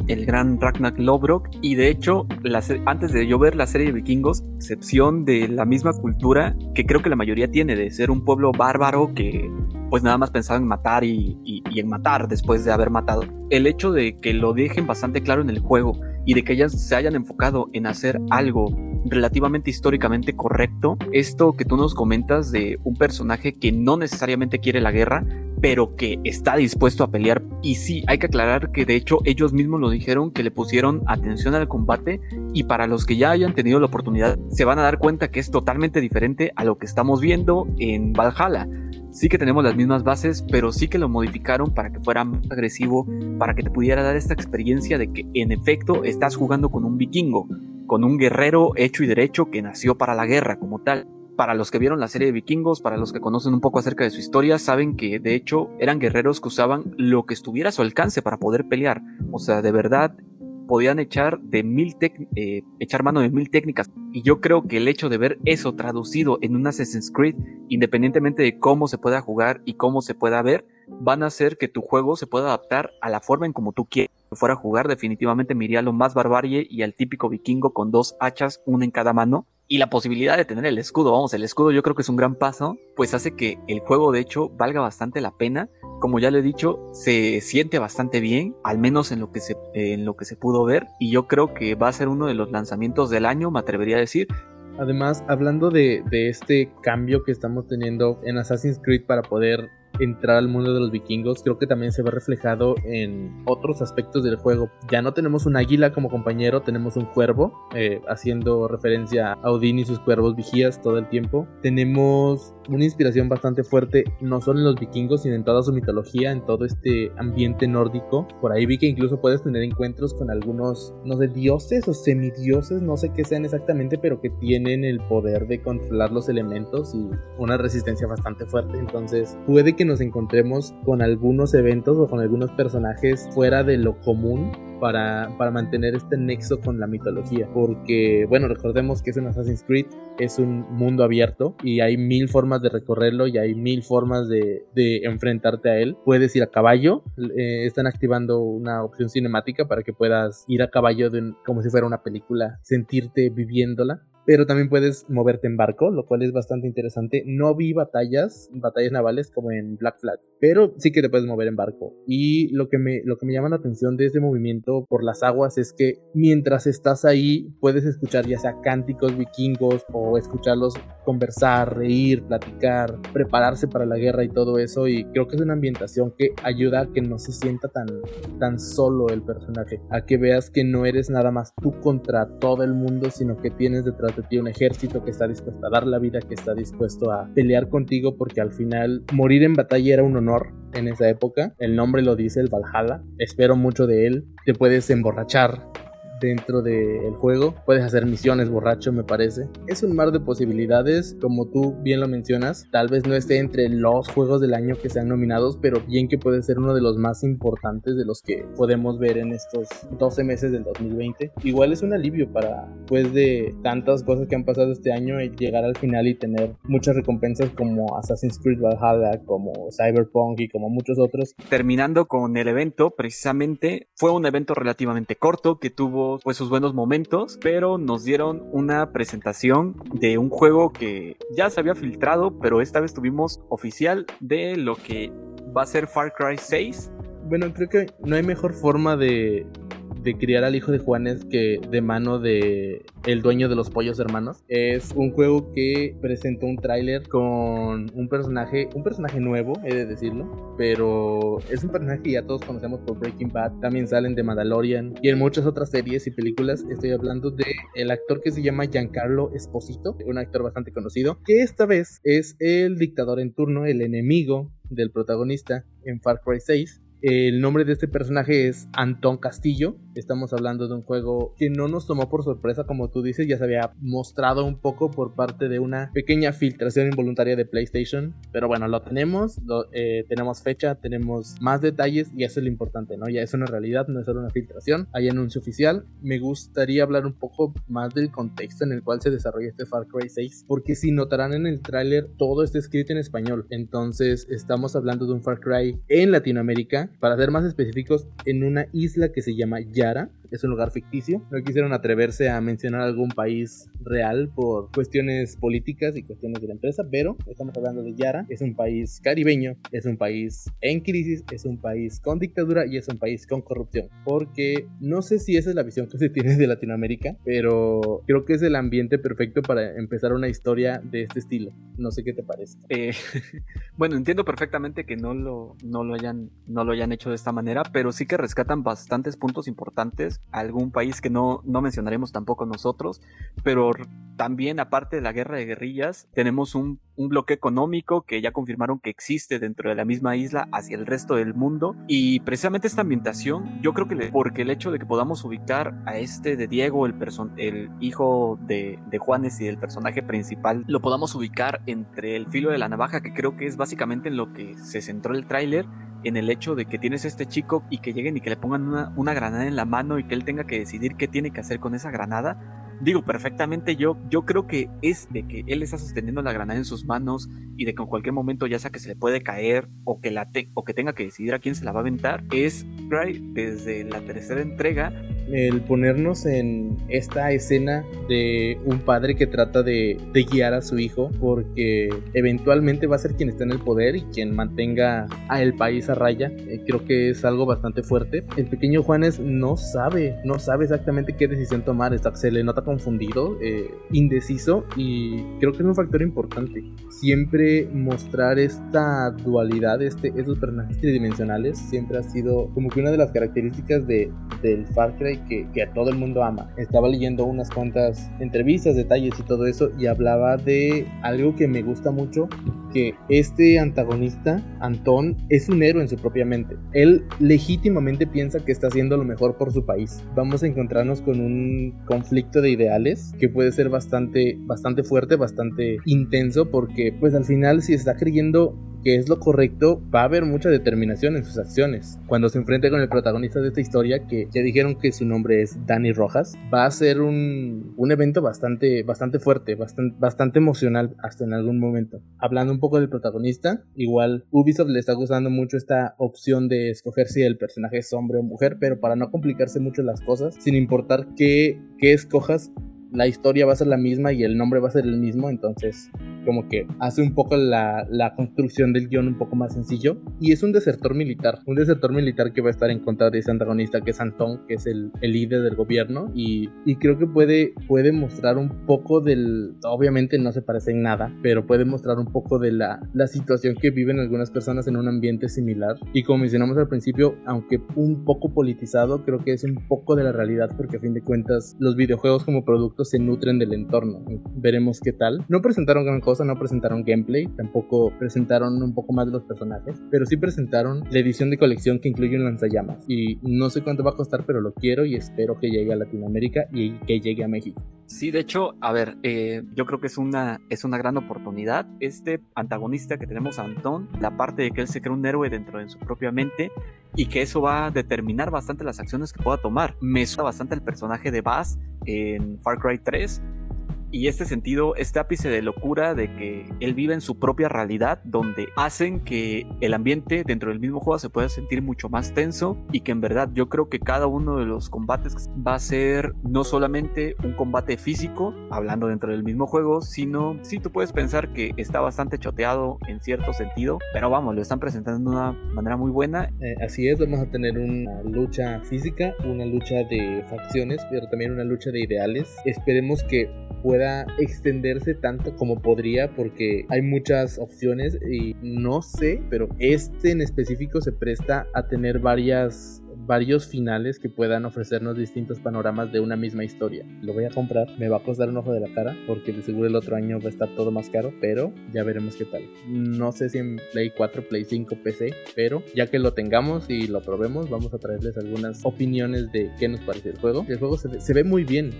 Speaker 2: El gran Ragnar Lobrock, y de hecho, antes de yo ver la serie de Vikingos, excepción de la misma cultura que creo que la mayoría tiene, de ser un pueblo bárbaro que pues nada más pensaba en matar y en matar después de haber matado. El hecho de que lo dejen bastante claro en el juego y de que ellas se hayan enfocado en hacer algo relativamente históricamente correcto, esto que tú nos comentas de un personaje que no necesariamente quiere la guerra, pero que está dispuesto a pelear. Y sí, hay que aclarar que de hecho ellos mismos lo dijeron que le pusieron atención al combate y para los que ya hayan tenido la oportunidad se van a dar cuenta que es totalmente diferente a lo que estamos viendo en Valhalla. Sí que tenemos las mismas bases, pero sí que lo modificaron para que fuera más agresivo, para que te pudiera dar esta experiencia de que en efecto estás jugando con un vikingo, con un guerrero hecho y derecho que nació para la guerra como tal. Para los que vieron la serie de vikingos, para los que conocen un poco acerca de su historia, saben que de hecho eran guerreros que usaban lo que estuviera a su alcance para poder pelear. O sea, de verdad podían echar de mil eh, echar mano de mil técnicas. Y yo creo que el hecho de ver eso traducido en un Assassin's Creed, independientemente de cómo se pueda jugar y cómo se pueda ver, van a hacer que tu juego se pueda adaptar a la forma en como tú quieres que fuera a jugar. Definitivamente me iría a lo más barbarie y al típico vikingo con dos hachas, una en cada mano y la posibilidad de tener el escudo, vamos, el escudo yo creo que es un gran paso, pues hace que el juego de hecho valga bastante la pena. Como ya le he dicho, se siente bastante bien, al menos en lo que se, en lo que se pudo ver, y yo creo que va a ser uno de los lanzamientos del año, me atrevería a decir.
Speaker 1: Además, hablando de, de este cambio que estamos teniendo en Assassin's Creed para poder entrar al mundo de los vikingos, creo que también se ve reflejado en otros aspectos del juego. Ya no tenemos un águila como compañero, tenemos un cuervo, eh, haciendo referencia a Odín y sus cuervos vigías todo el tiempo. Tenemos una inspiración bastante fuerte, no solo en los vikingos, sino en toda su mitología, en todo este ambiente nórdico. Por ahí vi que incluso puedes tener encuentros con algunos, no sé, dioses o semidioses, no sé qué sean exactamente, pero que tienen el poder de controlar los elementos y una resistencia bastante fuerte. Entonces, puede que nos encontremos con algunos eventos o con algunos personajes fuera de lo común para, para mantener este nexo con la mitología. Porque, bueno, recordemos que es un Assassin's Creed, es un mundo abierto y hay mil formas de recorrerlo y hay mil formas de, de enfrentarte a él. Puedes ir a caballo, eh, están activando una opción cinemática para que puedas ir a caballo como si fuera una película, sentirte viviéndola pero también puedes moverte en barco, lo cual es bastante interesante. No vi batallas, batallas navales como en Black Flag, pero sí que te puedes mover en barco. Y lo que me, lo que me llama la atención de este movimiento por las aguas es que mientras estás ahí puedes escuchar ya sea cánticos vikingos o escucharlos conversar, reír, platicar, prepararse para la guerra y todo eso. Y creo que es una ambientación que ayuda a que no se sienta tan, tan solo el personaje, a que veas que no eres nada más tú contra todo el mundo, sino que tienes detrás un ejército que está dispuesto a dar la vida, que está dispuesto a pelear contigo, porque al final morir en batalla era un honor en esa época. El nombre lo dice, el Valhalla. Espero mucho de él. Te puedes emborrachar dentro del juego. Puedes hacer misiones borracho, me parece. Es un mar de posibilidades, como tú bien lo mencionas. Tal vez no esté entre los juegos del año que sean nominados, pero bien que puede ser uno de los más importantes de los que podemos ver en estos 12 meses del 2020. Igual es un alivio para, después de tantas cosas que han pasado este año, llegar al final y tener muchas recompensas como Assassin's Creed Valhalla, como Cyberpunk y como muchos otros.
Speaker 2: Terminando con el evento, precisamente fue un evento relativamente corto que tuvo pues sus buenos momentos, pero nos dieron una presentación de un juego que ya se había filtrado, pero esta vez tuvimos oficial de lo que va a ser Far Cry 6.
Speaker 1: Bueno, creo que no hay mejor forma de, de criar al hijo de Juanes que de mano de el dueño de los pollos hermanos. Es un juego que presentó un tráiler con un personaje, un personaje nuevo, he de decirlo, pero es un personaje que ya todos conocemos por Breaking Bad. También salen de Mandalorian y en muchas otras series y películas. Estoy hablando de el actor que se llama Giancarlo Esposito, un actor bastante conocido, que esta vez es el dictador en turno, el enemigo del protagonista en Far Cry 6 el nombre de este personaje es Antón Castillo. Estamos hablando de un juego que no nos tomó por sorpresa, como tú dices, ya se había mostrado un poco por parte de una pequeña filtración involuntaria de PlayStation. Pero bueno, lo tenemos, eh, tenemos fecha, tenemos más detalles y eso es lo importante, ¿no? Ya es una realidad, no es solo una filtración. Hay anuncio oficial. Me gustaría hablar un poco más del contexto en el cual se desarrolla este Far Cry 6, porque si notarán en el tráiler, todo está escrito en español. Entonces, estamos hablando de un Far Cry en Latinoamérica para ser más específicos, en una isla que se llama Yara, es un lugar ficticio. No quisieron atreverse a mencionar algún país real por cuestiones políticas y cuestiones de la empresa, pero estamos hablando de Yara. Es un país caribeño, es un país en crisis, es un país con dictadura y es un país con corrupción. Porque no sé si esa es la visión que se tiene de Latinoamérica, pero creo que es el ambiente perfecto para empezar una historia de este estilo. No sé qué te parece.
Speaker 2: Eh, (laughs) bueno, entiendo perfectamente que no lo, no lo hayan, no lo hayan hecho de esta manera, pero sí que rescatan bastantes puntos importantes algún país que no, no mencionaremos tampoco nosotros, pero también aparte de la guerra de guerrillas, tenemos un, un, bloque económico que ya confirmaron que existe dentro de la misma isla hacia el resto del mundo. Y precisamente esta ambientación, yo creo que porque el hecho de que podamos ubicar a este de Diego, el, el hijo de, de Juanes y el personaje principal, lo podamos ubicar entre el filo de la navaja, que creo que es básicamente en lo que se centró el tráiler, en el hecho de que tienes este chico y que lleguen y que le pongan una, una, granada en la mano y que él tenga que decidir qué tiene que hacer con esa granada. Digo, perfectamente yo, yo creo que es de que él está sosteniendo la granada en sus manos y de que en cualquier momento ya sea que se le puede caer o que, la o que tenga que decidir a quién se la va a aventar, es Cry desde la tercera entrega
Speaker 1: el ponernos en esta escena de un padre que trata de, guiar a su hijo porque eventualmente va a ser quien está en el poder y quien mantenga a el país a raya. Eh, creo que es algo bastante fuerte. El pequeño Juanes no sabe, no sabe exactamente qué decisión tomar, está, se le nota confundido, eh, indeciso y creo que es un factor importante. Siempre mostrar esta dualidad, este, esos personajes tridimensionales, siempre ha sido como que una de las características de, del Far Cry que, a todo el mundo ama. Estaba leyendo unas cuantas entrevistas, detalles y todo eso y hablaba de algo que me gusta mucho, que este antagonista, Antón, es un héroe en su propia mente. Él legítimamente piensa que está haciendo lo mejor por su país. Vamos a encontrarnos con un conflicto de ideales que puede ser bastante, bastante fuerte, bastante intenso, porque pues al final si está creyendo que es lo correcto, va a haber mucha determinación en sus acciones. Cuando se enfrente con el protagonista de esta historia, que ya dijeron que su nombre es Danny Rojas, va a ser un, un evento bastante, bastante fuerte, bastante, bastante emocional hasta en algún momento. Hablando un poco del protagonista, igual Ubisoft le está gustando mucho esta opción de escoger si el personaje es hombre o mujer, pero para no complicarse mucho las cosas, sin importar qué, qué escojas, la historia va a ser la misma y el nombre va a ser el mismo, entonces como que hace un poco la, la, construcción del guion un poco más sencillo. Y es un desertor militar, un desertor militar que va a estar en contra de ese antagonista que es Antón, que es el, el líder del gobierno. Y, y, creo que puede, puede mostrar un poco del, obviamente no se parece en nada, pero puede mostrar un poco de la, la situación que viven algunas personas en un ambiente similar. Y como mencionamos al principio, aunque un poco politizado, creo que es un poco de la realidad porque a fin de cuentas los videojuegos como productos se nutren del entorno. Veremos qué tal. No presentaron gran cosa, no presentaron gameplay, tampoco presentaron un poco más de los personajes, pero sí presentaron la edición de colección que incluye un lanzallamas. Y no sé cuánto va a costar, pero lo quiero y espero que llegue a Latinoamérica y que llegue a México.
Speaker 2: Sí, de hecho, a ver, eh, yo creo que es una, es una gran oportunidad. Este antagonista que tenemos Antón, la parte de que él se crea un héroe dentro de su propia mente y que eso va a determinar bastante las acciones que pueda tomar. Me suena bastante el personaje de Bass en Far Cry 3 y este sentido, este ápice de locura de que él vive en su propia realidad, donde hacen que el ambiente dentro del mismo juego se pueda sentir mucho más tenso y que en verdad yo creo que cada uno de los combates va a ser no solamente un combate físico, hablando dentro del mismo juego, sino sí tú puedes pensar que está bastante choteado en cierto sentido, pero vamos, lo están presentando de una manera muy buena.
Speaker 1: Eh, así es, vamos a tener una lucha física, una lucha de facciones, pero también una lucha de ideales. Esperemos que pueda extenderse tanto como podría porque hay muchas opciones y no sé, pero este en específico se presta a tener varias varios finales que puedan ofrecernos distintos panoramas de una misma historia. Lo voy a comprar, me va a costar un ojo de la cara porque de seguro el otro año va a estar todo más caro, pero ya veremos qué tal. No sé si en Play 4, Play 5, PC, pero ya que lo tengamos y lo probemos, vamos a traerles algunas opiniones de qué nos parece el juego. El juego se se ve muy bien,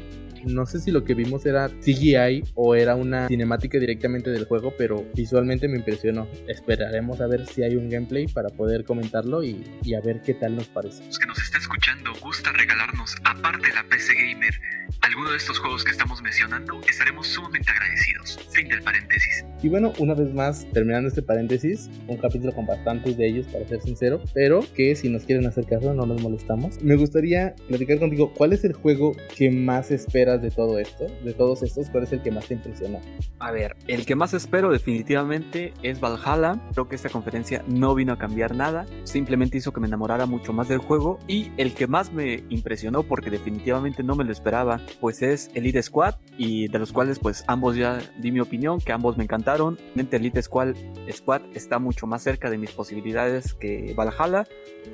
Speaker 1: no sé si lo que vimos era CGI o era una cinemática directamente del juego, pero visualmente me impresionó. Esperaremos a ver si hay un gameplay para poder comentarlo y, y a ver qué tal nos parece.
Speaker 3: Los que nos está escuchando gusta regalarnos, aparte de la PC Gamer, alguno de estos juegos que estamos mencionando, estaremos sumamente agradecidos. Fin del paréntesis.
Speaker 1: Y bueno, una vez más, terminando este paréntesis, un capítulo con bastantes de ellos, para ser sincero, pero que si nos quieren hacer caso, no nos molestamos. Me gustaría platicar contigo, ¿cuál es el juego que más esperas de todo esto? De todos estos, ¿cuál es el que más te impresiona?
Speaker 2: A ver, el que más espero definitivamente es Valhalla. Creo que esta conferencia no vino a cambiar nada, simplemente hizo que me enamorara mucho más del juego. Y el que más me impresionó, porque definitivamente no me lo esperaba, pues es Elite Squad y de los cuales pues ambos ya di mi opinión, que ambos me encantaron. Elite Squad, Squad está mucho más cerca de mis posibilidades que Valhalla,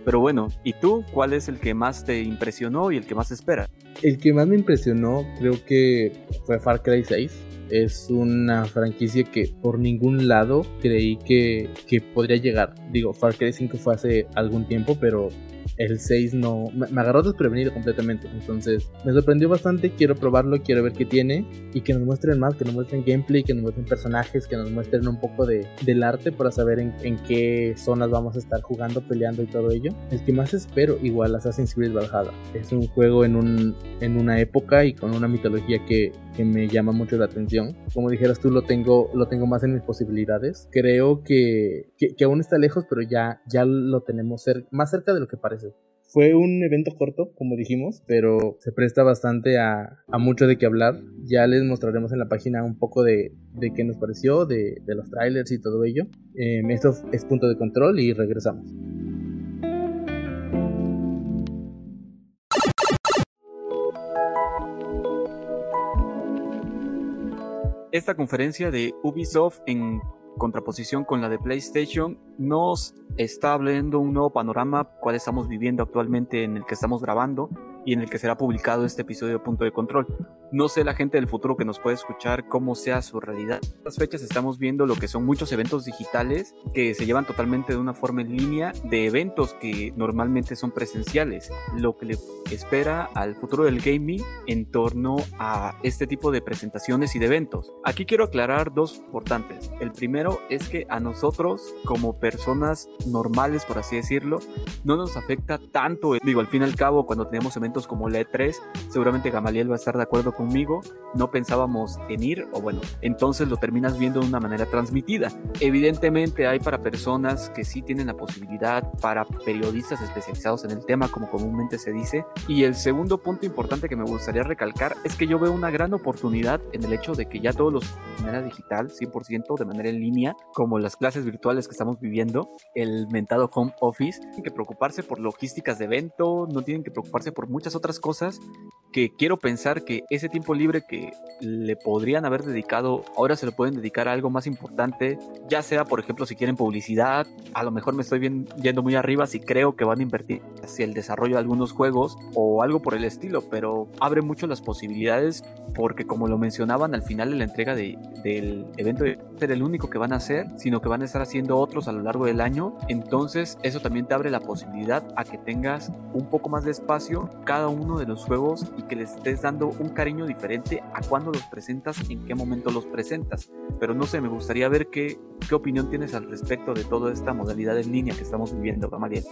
Speaker 2: pero bueno, ¿y tú cuál es el que más te impresionó y el que más espera?
Speaker 1: El que más me impresionó creo que fue Far Cry 6 es una franquicia que por ningún lado creí que, que, podría llegar. Digo, Far Cry 5 fue hace algún tiempo, pero el 6 no. Me, agarró desprevenido completamente. Entonces, me sorprendió bastante. Quiero probarlo, quiero ver qué tiene. Y que nos muestren más, que nos muestren gameplay, que nos muestren personajes, que nos muestren un poco de, del arte para saber en, en, qué zonas vamos a estar jugando, peleando y todo ello. El que más espero, igual Assassin's Creed Valhalla. Es un juego en, un, en una época y con una mitología que, que me llama mucho la atención. Como dijeras tú, lo tengo, lo tengo más en mis posibilidades. Creo que, que, que aún está lejos, pero ya, ya lo tenemos cer más cerca de lo que parece. Fue un evento corto, como dijimos, pero se presta bastante a, mucho de qué hablar. Ya les mostraremos en la página un poco de, qué nos pareció, de, los trailers y todo ello. Eh, esto es punto de control y regresamos.
Speaker 2: Esta conferencia de Ubisoft en contraposición con la de PlayStation, nos está abriendo un nuevo panorama cual estamos viviendo actualmente en el que estamos grabando y en el que será publicado este episodio de Punto de Control. No sé la gente del futuro que nos puede escuchar cómo sea su realidad. En estas fechas estamos viendo lo que son muchos eventos digitales que se llevan totalmente de una forma en línea de eventos que normalmente son presenciales. Lo que le espera al futuro del gaming en torno a este tipo de presentaciones y de eventos. Aquí quiero aclarar dos importantes. El primero es que a nosotros como personas normales, por así decirlo, no nos afecta tanto. Digo, al fin y al cabo, cuando tenemos eventos como la E3, seguramente Gamaliel va a estar de acuerdo conmigo, no pensábamos en ir, o bueno, entonces lo terminas viendo de una manera transmitida. Evidentemente hay para personas que sí tienen la posibilidad, para periodistas especializados en el tema, como comúnmente se dice. Y el segundo punto importante que me gustaría recalcar es que yo veo una gran oportunidad en el hecho de que ya todos los de manera digital, 100%, de manera en línea, como las clases virtuales que estamos viviendo, el mentado home office, tienen que preocuparse por logísticas de evento, no tienen que preocuparse por muchas otras cosas que quiero pensar que ese tiempo libre que le podrían haber dedicado, ahora se lo pueden dedicar a algo más importante, ya sea, por ejemplo, si quieren publicidad, a lo mejor me estoy bien, yendo muy arriba si creo que van a invertir hacia el desarrollo de algunos juegos o algo por el estilo, pero abre mucho las posibilidades porque como lo mencionaban al final de la entrega de, del evento, ser el único que van a hacer, sino que van a estar haciendo otros a lo largo del año, entonces eso también te abre la posibilidad a que tengas un poco más de espacio cada uno de los juegos y que les estés dando un cariño diferente a cuando los presentas, en qué momento los presentas. Pero no sé, me gustaría ver qué, qué opinión tienes al respecto de toda esta modalidad en línea que estamos viviendo, Gamaliel.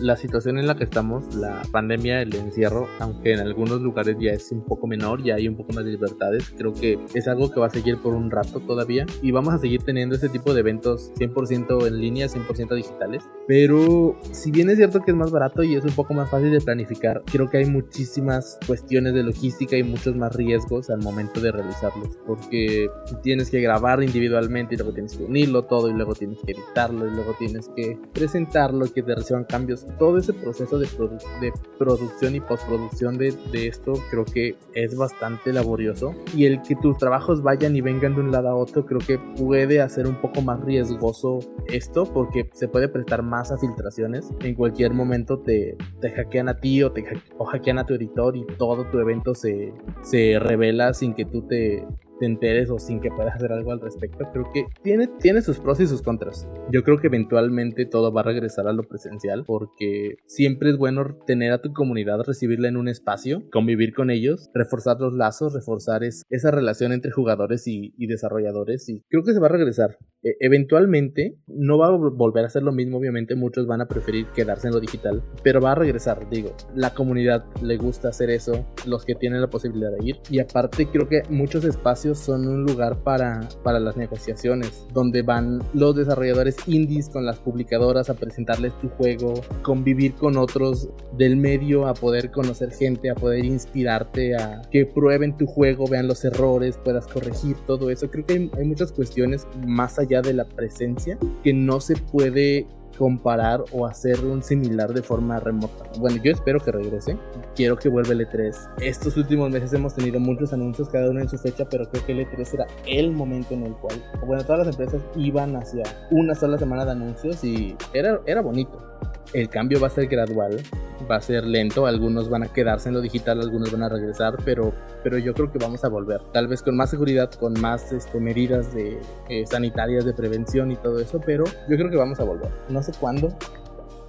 Speaker 1: La situación en la que estamos, la pandemia, el encierro, aunque en algunos lugares ya es un poco menor, ya hay un poco más de libertades, creo que es algo que va a seguir por un rato todavía y vamos a seguir teniendo este tipo de eventos 100% en línea, 100% digitales. Pero si bien es cierto que es más barato y es un poco más fácil de planificar, creo que hay muchísimas cuestiones de logística y muchos más riesgos al momento de realizarlos, porque tienes que grabar individualmente y luego tienes que unirlo todo y luego tienes que editarlo y luego tienes que presentarlo y que te reciban cambios. Todo ese proceso de, de producción y postproducción de, de esto creo que es bastante laborioso y el que tus trabajos vayan y vengan de un lado a otro creo que puede hacer un poco más riesgoso esto porque se puede prestar más a filtraciones. En cualquier momento te, te hackean a ti o, te o hackean a tu editor y todo tu evento se, se revela sin que tú te, te enteres o sin que puedas hacer algo al respecto. Creo que tiene, tiene sus pros y sus contras. Yo creo que eventualmente todo va a regresar a lo presencial porque siempre es bueno tener a tu comunidad, recibirla en un espacio, convivir con ellos, reforzar los lazos, reforzar esa relación entre jugadores y, desarrolladores y creo que se va a regresar. E, eventualmente no va a volver a ser lo mismo, obviamente muchos van a preferir quedarse en lo digital, pero va a regresar, digo, la comunidad le gusta hacer eso, los que tienen la posibilidad de ir y aparte creo que muchos espacios son un lugar para, para las negociaciones, donde van los desarrolladores indies con las publicadoras a presentarles tu juego, convivir con otros del medio, a poder conocer gente, a poder inspirarte, a que prueben tu juego, vean los errores, puedas corregir todo eso. Creo que hay, hay muchas cuestiones más allá de la presencia que no se puede comparar o hacer un similar de forma remota. Bueno, yo espero que regrese. Quiero que vuelva el E3. Estos últimos meses hemos tenido muchos anuncios, cada uno en su fecha, pero creo que el E3 era el momento en el cual, bueno, todas las empresas iban hacia una sola semana de anuncios y era, era bonito. El cambio va a ser gradual, va a ser lento, algunos van a quedarse en lo digital, algunos van a regresar, pero, pero yo creo que vamos a volver, tal vez con más seguridad, con más este, medidas de, eh, sanitarias de prevención y todo eso, pero yo creo que vamos a volver. No sé cuándo,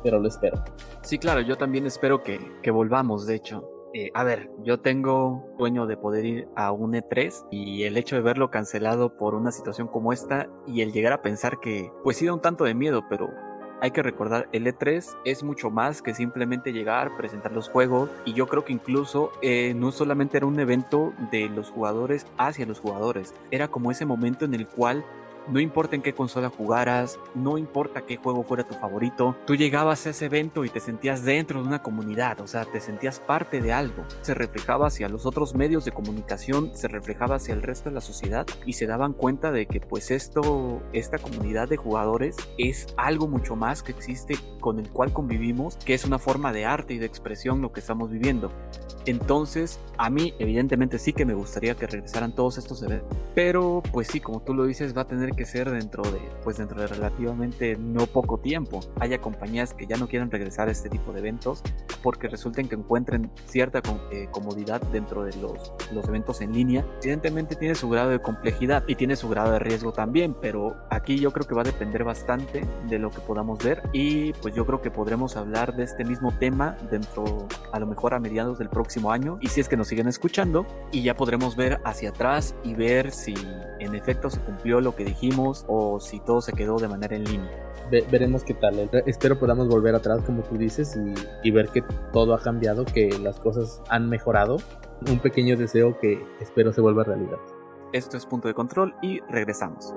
Speaker 1: pero lo espero.
Speaker 2: Sí, claro, yo también espero que, que volvamos, de hecho. Eh, a ver, yo tengo sueño de poder ir a un E3 y el hecho de verlo cancelado por una situación como esta y el llegar a pensar que pues sí da un tanto de miedo, pero hay que recordar, el E3 es mucho más que simplemente llegar, presentar los juegos y yo creo que incluso eh, no solamente era un evento de los jugadores hacia los jugadores, era como ese momento en el cual no importa en qué consola jugaras, no importa qué juego fuera tu favorito, tú llegabas a ese evento y te sentías dentro de una comunidad, o sea, te sentías parte de algo. Se reflejaba hacia los otros medios de comunicación, se reflejaba hacia el resto de la sociedad y se daban cuenta de que pues esto, esta comunidad de jugadores es algo mucho más que existe con el cual convivimos, que es una forma de arte y de expresión lo que estamos viviendo. Entonces, a mí evidentemente sí que me gustaría que regresaran todos estos eventos pero pues sí, como tú lo dices, va a tener que ser dentro de, pues dentro de relativamente no poco tiempo. Haya compañías que ya no quieran regresar a este tipo de eventos porque resulten que encuentren cierta eh, comodidad dentro de los, los eventos en línea. Evidentemente tiene su grado de complejidad y tiene su grado de riesgo también, pero aquí yo creo que va a depender bastante de lo que podamos ver y pues yo creo que podremos hablar de este mismo tema dentro a lo mejor a mediados del próximo año y si es que nos siguen escuchando y ya podremos ver hacia atrás y ver si en efecto se cumplió lo que dijimos o si todo se quedó de manera en línea.
Speaker 1: veremos qué tal. Espero podamos volver atrás, como tú dices, y, ver que todo ha cambiado, que las cosas han mejorado. Un pequeño deseo que espero se vuelva realidad.
Speaker 2: Esto es punto de control y regresamos.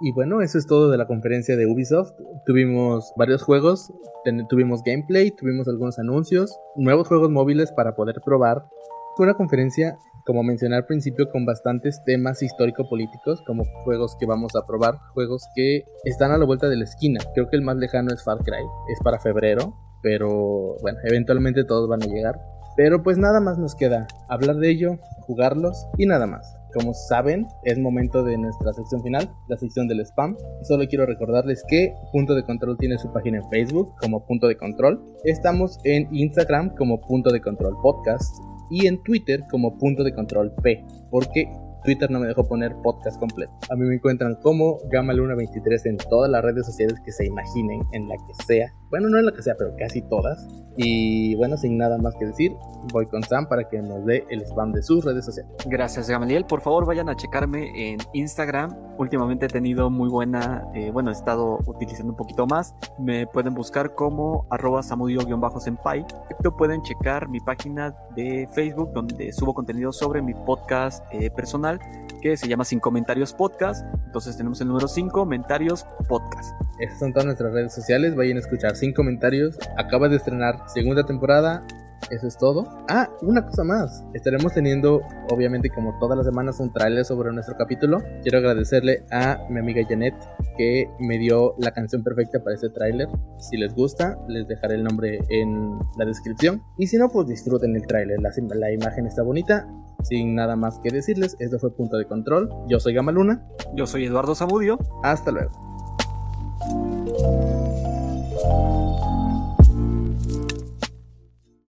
Speaker 1: Y bueno, eso es todo de la conferencia de Ubisoft. Tuvimos varios juegos, tuvimos gameplay, tuvimos algunos anuncios, nuevos juegos móviles para poder probar. Fue una conferencia, como mencioné al principio, con bastantes temas histórico-políticos, como juegos que vamos a probar, juegos que están a la vuelta de la esquina. Creo que el más lejano es Far Cry, es para febrero, pero bueno, eventualmente todos van a llegar. Pero pues nada más nos queda hablar de ello, jugarlos y nada más. Como saben, es momento de nuestra sección final, la sección del spam. Solo quiero recordarles que Punto de Control tiene su página en Facebook como Punto de Control. Estamos en Instagram como Punto de Control Podcast y en Twitter como Punto de Control P, porque Twitter no me dejó poner podcast completo. A mí me encuentran como Gamaluna23 en todas las redes sociales que se imaginen, en la que sea. Bueno, no en la que sea, pero casi todas. Y bueno, sin nada más que decir, voy con Sam para que nos dé el spam de sus redes sociales.
Speaker 2: Gracias, Gamaliel. Por favor, vayan a checarme en Instagram. Últimamente he tenido muy buena, eh, bueno, he estado utilizando un poquito más. Me pueden buscar como arroba samudio-senpai. Pueden checar mi página de Facebook donde subo contenido sobre mi podcast eh, personal que se llama Sin Comentarios Podcast. Entonces tenemos el número 5, Comentarios Podcast.
Speaker 1: Estas son todas nuestras redes sociales. Vayan a escuchar Sin Comentarios. Acaba de estrenar segunda temporada. Eso es todo. Ah, una cosa más. Estaremos teniendo, obviamente, como todas las semanas, un tráiler sobre nuestro capítulo. Quiero agradecerle a mi amiga Janet que me dio la canción perfecta para este tráiler. Si les gusta, les dejaré el nombre en la descripción. Y si no, pues disfruten el tráiler. La, la imagen está bonita. Sin nada más que decirles, esto fue Punto de Control. Yo soy Gamaluna.
Speaker 2: Yo soy Eduardo Zamudio.
Speaker 1: Hasta luego.